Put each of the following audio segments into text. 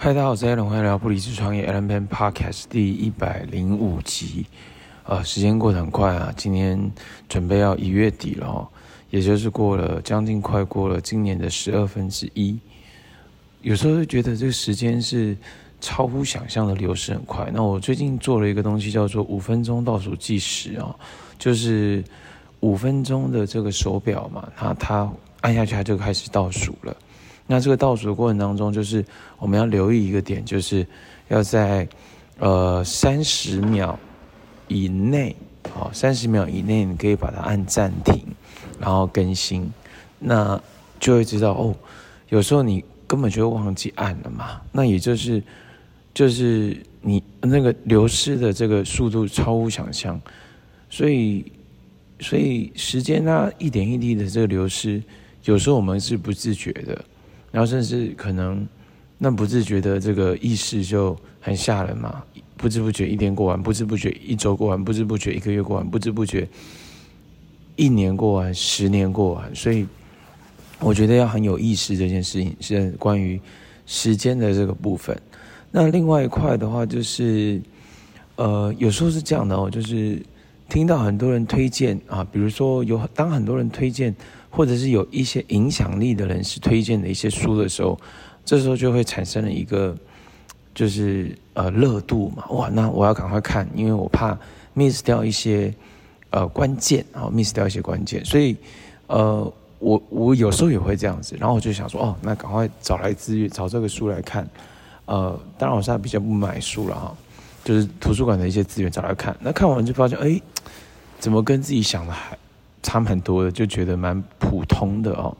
嗨，大家好，我是 Allen，欢迎来到不离职创业 Allen Peng Podcast 第一百零五集。呃，时间过得很快啊，今年准备要一月底了哦，也就是过了将近快过了今年的十二分之一。有时候会觉得这个时间是超乎想象的流逝很快。那我最近做了一个东西叫做五分钟倒数计时啊，就是五分钟的这个手表嘛，它它按下去它就开始倒数了。那这个倒数的过程当中，就是我们要留意一个点，就是要在呃三十秒以内，好，三十秒以内你可以把它按暂停，然后更新，那就会知道哦，有时候你根本就忘记按了嘛，那也就是就是你那个流失的这个速度超乎想象，所以所以时间它一点一滴的这个流失，有时候我们是不自觉的。然后甚至可能，那不自觉的这个意识就很吓人嘛，不知不觉一天过完，不知不觉一周过完，不知不觉一个月过完，不知不觉一年过完，十年过完。所以我觉得要很有意识这件事情是关于时间的这个部分。那另外一块的话就是，呃，有时候是这样的哦，就是听到很多人推荐啊，比如说有当很多人推荐。或者是有一些影响力的人士推荐的一些书的时候，这时候就会产生了一个，就是呃热度嘛，哇，那我要赶快看，因为我怕 miss 掉一些呃关键啊，miss 掉一些关键，所以呃我我有时候也会这样子，然后我就想说，哦，那赶快找来资源，找这个书来看，呃，当然我现在比较不买书了哈，就是图书馆的一些资源找来看，那看完就发现，哎，怎么跟自己想的还差很多的，就觉得蛮普通的哦。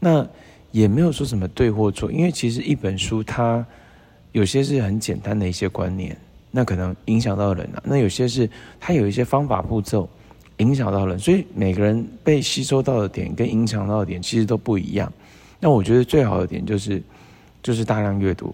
那也没有说什么对或错，因为其实一本书它有些是很简单的一些观念，那可能影响到人啊。那有些是它有一些方法步骤影响到人，所以每个人被吸收到的点跟影响到的点其实都不一样。那我觉得最好的点就是就是大量阅读、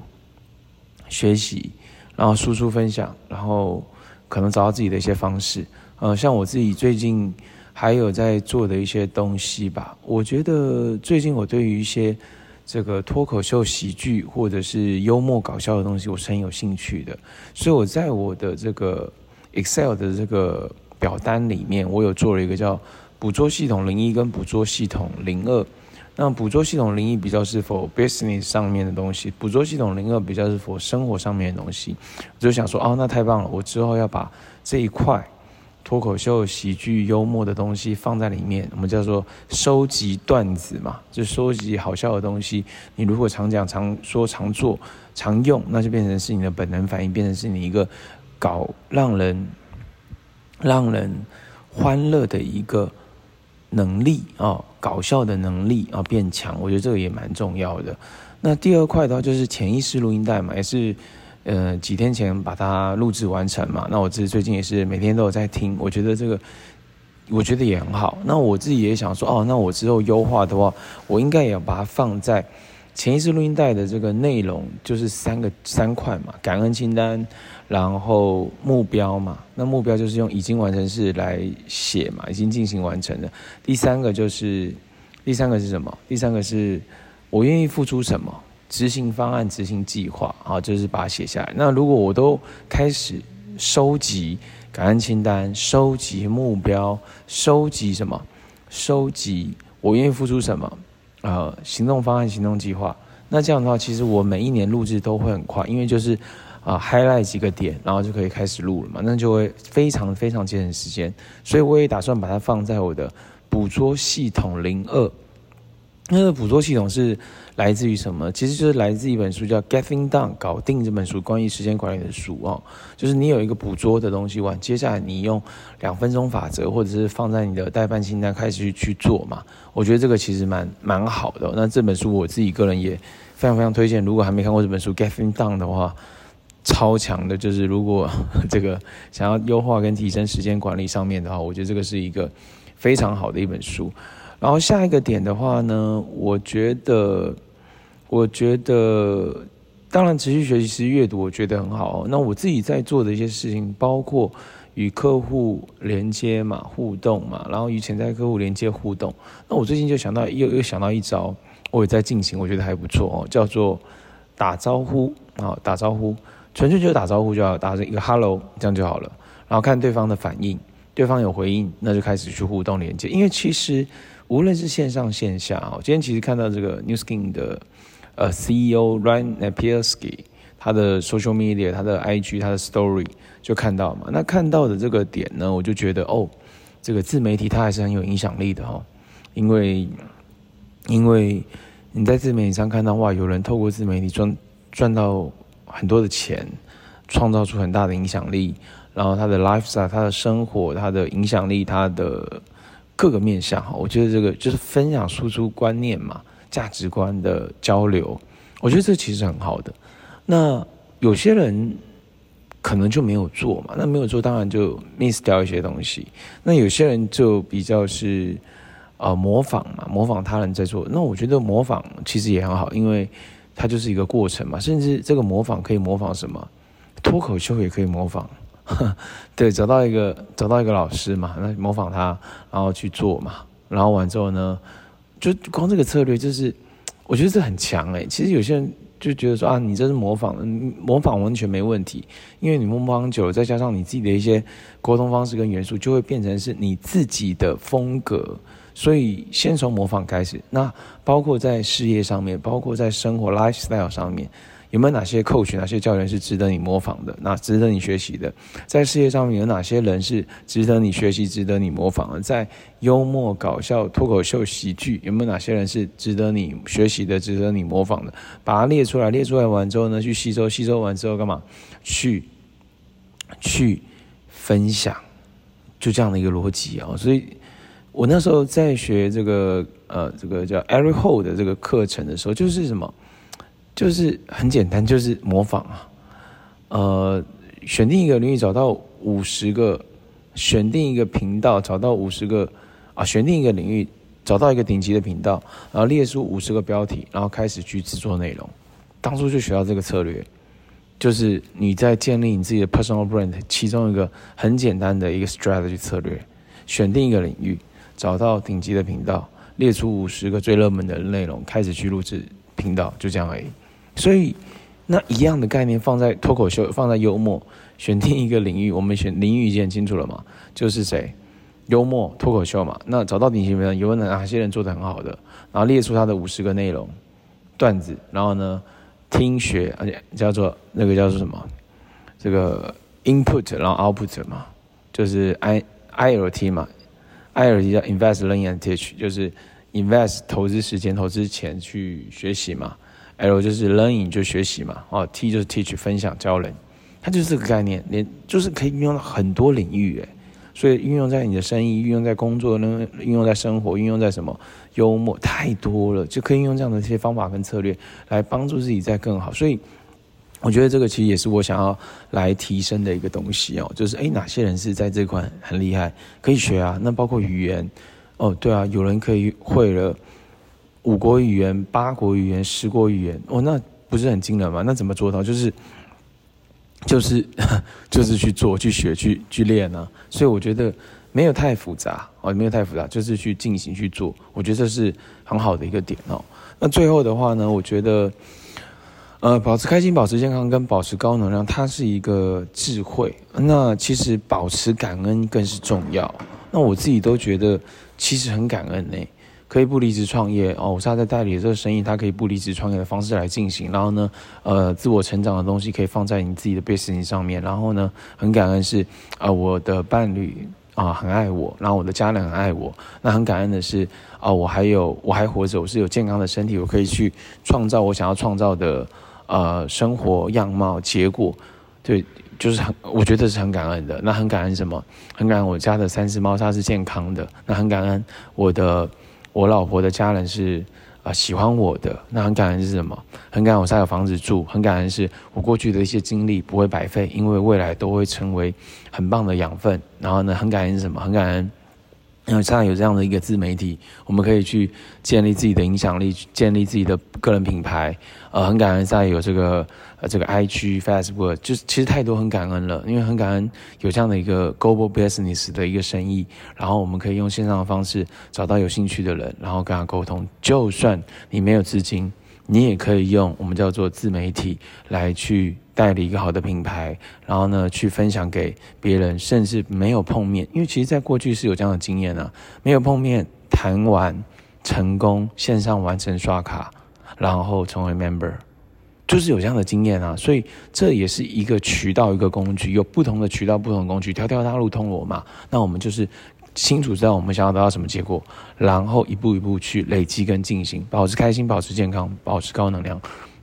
学习，然后输出分享，然后可能找到自己的一些方式。呃，像我自己最近。还有在做的一些东西吧，我觉得最近我对于一些这个脱口秀喜剧或者是幽默搞笑的东西，我是很有兴趣的。所以我在我的这个 Excel 的这个表单里面，我有做了一个叫捕捉系统零一跟捕捉系统零二。那捕捉系统零一比较是否 business 上面的东西，捕捉系统零二比较是否生活上面的东西。我就想说，哦，那太棒了，我之后要把这一块。脱口秀、喜剧、幽默的东西放在里面，我们叫做收集段子嘛，就收集好笑的东西。你如果常讲、常说、常做、常用，那就变成是你的本能反应，变成是你一个搞让人让人欢乐的一个能力啊，搞笑的能力啊变强。我觉得这个也蛮重要的。那第二块的话就是潜意识录音带嘛，也是。呃，几天前把它录制完成嘛，那我自己最近也是每天都有在听，我觉得这个，我觉得也很好。那我自己也想说，哦，那我之后优化的话，我应该也要把它放在潜意识录音带的这个内容，就是三个三块嘛，感恩清单，然后目标嘛，那目标就是用已经完成式来写嘛，已经进行完成的。第三个就是，第三个是什么？第三个是我愿意付出什么？执行方案、执行计划，啊，就是把它写下来。那如果我都开始收集感恩清单、收集目标、收集什么？收集我愿意付出什么？呃，行动方案、行动计划。那这样的话，其实我每一年录制都会很快，因为就是啊，highlight 几个点，然后就可以开始录了嘛。那就会非常非常节省时间。所以我也打算把它放在我的捕捉系统零二。那个捕捉系统是来自于什么？其实就是来自一本书，叫《Getting Done》，搞定这本书，关于时间管理的书哦。就是你有一个捕捉的东西，完，接下来你用两分钟法则，或者是放在你的代办清单开始去去做嘛。我觉得这个其实蛮蛮好的。那这本书我自己个人也非常非常推荐。如果还没看过这本书《Getting Done》的话，超强的。就是如果 这个想要优化跟提升时间管理上面的话，我觉得这个是一个非常好的一本书。然后下一个点的话呢，我觉得，我觉得，当然持续学习、持续阅读，我觉得很好。那我自己在做的一些事情，包括与客户连接嘛、互动嘛，然后与潜在客户连接互动。那我最近就想到，又又想到一招，我也在进行，我觉得还不错哦，叫做打招呼啊，打招呼，纯粹就是打招呼就好，打一个 hello 这样就好了，然后看对方的反应，对方有回应，那就开始去互动连接。因为其实无论是线上线下啊，今天其实看到这个 NewSkin 的呃 CEO Ryan Napierski 他的 social media，他的 IG，他的 story 就看到嘛，那看到的这个点呢，我就觉得哦，这个自媒体它还是很有影响力的哈，因为因为你在自媒体上看到哇，有人透过自媒体赚赚到很多的钱，创造出很大的影响力，然后他的 lifestyle，他的生活，他的影响力，他的各个面向哈，我觉得这个就是分享输出观念嘛，价值观的交流，我觉得这其实很好的。那有些人可能就没有做嘛，那没有做当然就 miss 掉一些东西。那有些人就比较是呃模仿嘛，模仿他人在做。那我觉得模仿其实也很好，因为它就是一个过程嘛。甚至这个模仿可以模仿什么？脱口秀也可以模仿。对，找到一个找到一个老师嘛，那模仿他，然后去做嘛。然后完之后呢，就光这个策略就是，我觉得这很强诶。其实有些人。就觉得说啊，你这是模仿，模仿完全没问题，因为你模仿久了，再加上你自己的一些沟通方式跟元素，就会变成是你自己的风格。所以先从模仿开始，那包括在事业上面，包括在生活 lifestyle 上面。有没有哪些 coach，哪些教练是值得你模仿的？那值得你学习的？在事业上面有哪些人是值得你学习、值得你模仿的？在幽默、搞笑、脱口秀、喜剧，有没有哪些人是值得你学习的、值得你模仿的？把它列出来，列出来完之后呢，去吸收，吸收完之后干嘛？去去分享，就这样的一个逻辑啊。所以我那时候在学这个呃，这个叫 Eric Hole 的这个课程的时候，就是什么？就是很简单，就是模仿啊，呃，选定一个领域，找到五十个，选定一个频道，找到五十个，啊，选定一个领域，找到一个顶级的频道，然后列出五十个标题，然后开始去制作内容。当初就学到这个策略，就是你在建立你自己的 personal brand，其中一个很简单的一个 strategy 策略，选定一个领域，找到顶级的频道，列出五十个最热门的内容，开始去录制频道，就这样而已。所以，那一样的概念放在脱口秀，放在幽默，选定一个领域，我们选领域已经很清楚了嘛？就是谁，幽默脱口秀嘛。那找到顶级人，有哪些人做得很好的，然后列出他的五十个内容段子，然后呢，听学，而且叫做那个叫做什么？这个 input，然后 output 嘛，就是 I I L T 嘛，I L T 叫 invest learn and teach，就是 invest 投资时间、投资钱去学习嘛。L 就是 learning 就学习嘛，哦，T 就是 teach 分享教人，它就是这个概念，连就是可以运用到很多领域诶，所以运用在你的生意，运用在工作呢，运用在生活，运用在什么幽默太多了，就可以用这样的一些方法跟策略来帮助自己再更好。所以我觉得这个其实也是我想要来提升的一个东西哦，就是诶，哪些人是在这块很厉害，可以学啊？那包括语言哦，对啊，有人可以会了。五国语言、八国语言、十国语言，哦，那不是很惊人吗？那怎么做到？就是，就是，就是去做、去学、去去练呢、所以我觉得没有太复杂哦，没有太复杂，就是去进行去做。我觉得这是很好的一个点哦。那最后的话呢，我觉得，呃，保持开心、保持健康跟保持高能量，它是一个智慧。那其实保持感恩更是重要。那我自己都觉得，其实很感恩呢、可以不离职创业哦，我是他在代理这个生意，他可以不离职创业的方式来进行。然后呢，呃，自我成长的东西可以放在你自己的 business 上面。然后呢，很感恩是啊、我的伴侣啊、很爱我，然后我的家人很爱我。那很感恩的是啊、我还有我还活着，我是有健康的身体，我可以去创造我想要创造的呃生活样貌结果。对，就是很我觉得是很感恩的。那很感恩什么？很感恩我家的三只猫它是健康的。那很感恩我的。我老婆的家人是啊、呃、喜欢我的，那很感恩是什么？很感恩我现在有房子住，很感恩是我过去的一些经历不会白费，因为未来都会成为很棒的养分。然后呢，很感恩是什么？很感恩。因为现在有这样的一个自媒体，我们可以去建立自己的影响力，建立自己的个人品牌。呃，很感恩现在有这个呃这个 IG、Facebook，就其实太多很感恩了。因为很感恩有这样的一个 Global Business 的一个生意，然后我们可以用线上的方式找到有兴趣的人，然后跟他沟通。就算你没有资金，你也可以用我们叫做自媒体来去代理一个好的品牌，然后呢，去分享给别人，甚至没有碰面，因为其实在过去是有这样的经验啊，没有碰面谈完成功线上完成刷卡，然后成为 member，就是有这样的经验啊，所以这也是一个渠道，一个工具，有不同的渠道，不同的工具，条条大路通罗马，那我们就是。清楚知道我们想要得到什么结果，然后一步一步去累积跟进行，保持开心，保持健康，保持高能量，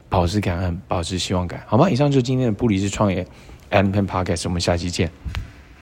保持感恩，保持希望感，好吗？以上就是今天的不理智创业 M Pen Podcast，我们下期见。